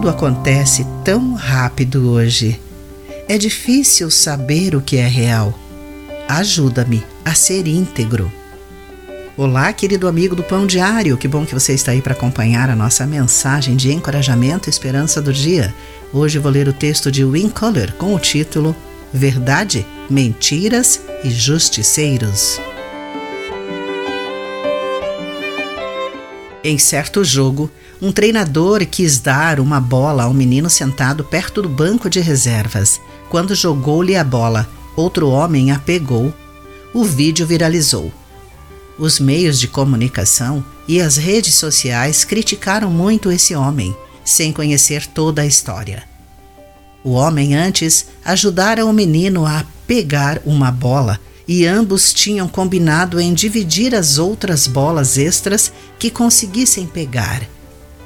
Tudo acontece tão rápido hoje. É difícil saber o que é real. Ajuda-me a ser íntegro. Olá, querido amigo do Pão Diário, que bom que você está aí para acompanhar a nossa mensagem de encorajamento e esperança do dia. Hoje vou ler o texto de Win Color com o título Verdade, Mentiras e Justiceiros. Em certo jogo, um treinador quis dar uma bola ao menino sentado perto do banco de reservas. Quando jogou-lhe a bola, outro homem a pegou. O vídeo viralizou os meios de comunicação e as redes sociais criticaram muito esse homem, sem conhecer toda a história. O homem antes ajudara o menino a pegar uma bola e ambos tinham combinado em dividir as outras bolas extras que conseguissem pegar.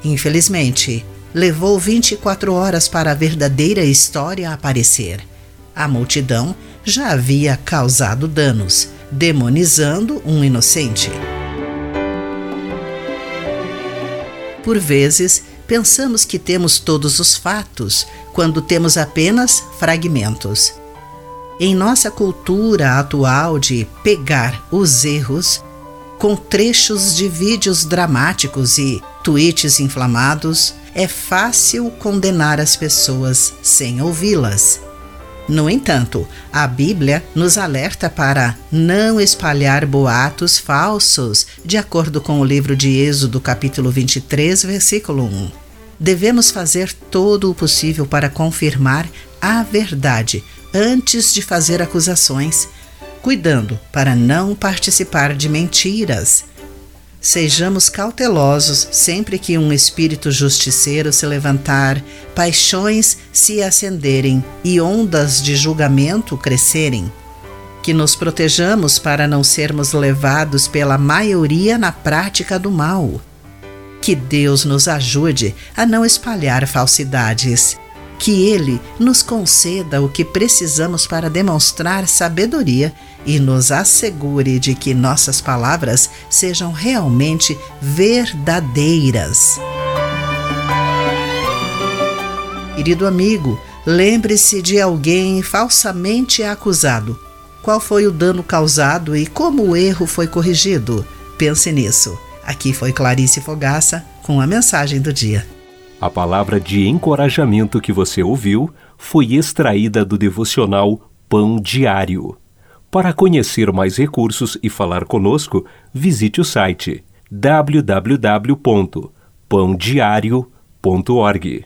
Infelizmente, levou 24 horas para a verdadeira história aparecer. A multidão já havia causado danos demonizando um inocente. Por vezes, pensamos que temos todos os fatos, quando temos apenas fragmentos. Em nossa cultura atual de pegar os erros, com trechos de vídeos dramáticos e tweets inflamados, é fácil condenar as pessoas sem ouvi-las. No entanto, a Bíblia nos alerta para não espalhar boatos falsos, de acordo com o livro de Êxodo, capítulo 23, versículo 1. Devemos fazer todo o possível para confirmar a verdade antes de fazer acusações, cuidando para não participar de mentiras Sejamos cautelosos sempre que um espírito justiceiro se levantar, paixões se acenderem e ondas de julgamento crescerem. Que nos protejamos para não sermos levados pela maioria na prática do mal. Que Deus nos ajude a não espalhar falsidades. Que Ele nos conceda o que precisamos para demonstrar sabedoria e nos assegure de que nossas palavras sejam realmente verdadeiras. Querido amigo, lembre-se de alguém falsamente acusado. Qual foi o dano causado e como o erro foi corrigido? Pense nisso. Aqui foi Clarice Fogaça com a mensagem do dia. A palavra de encorajamento que você ouviu foi extraída do devocional Pão Diário. Para conhecer mais recursos e falar conosco, visite o site www.pandiario.org.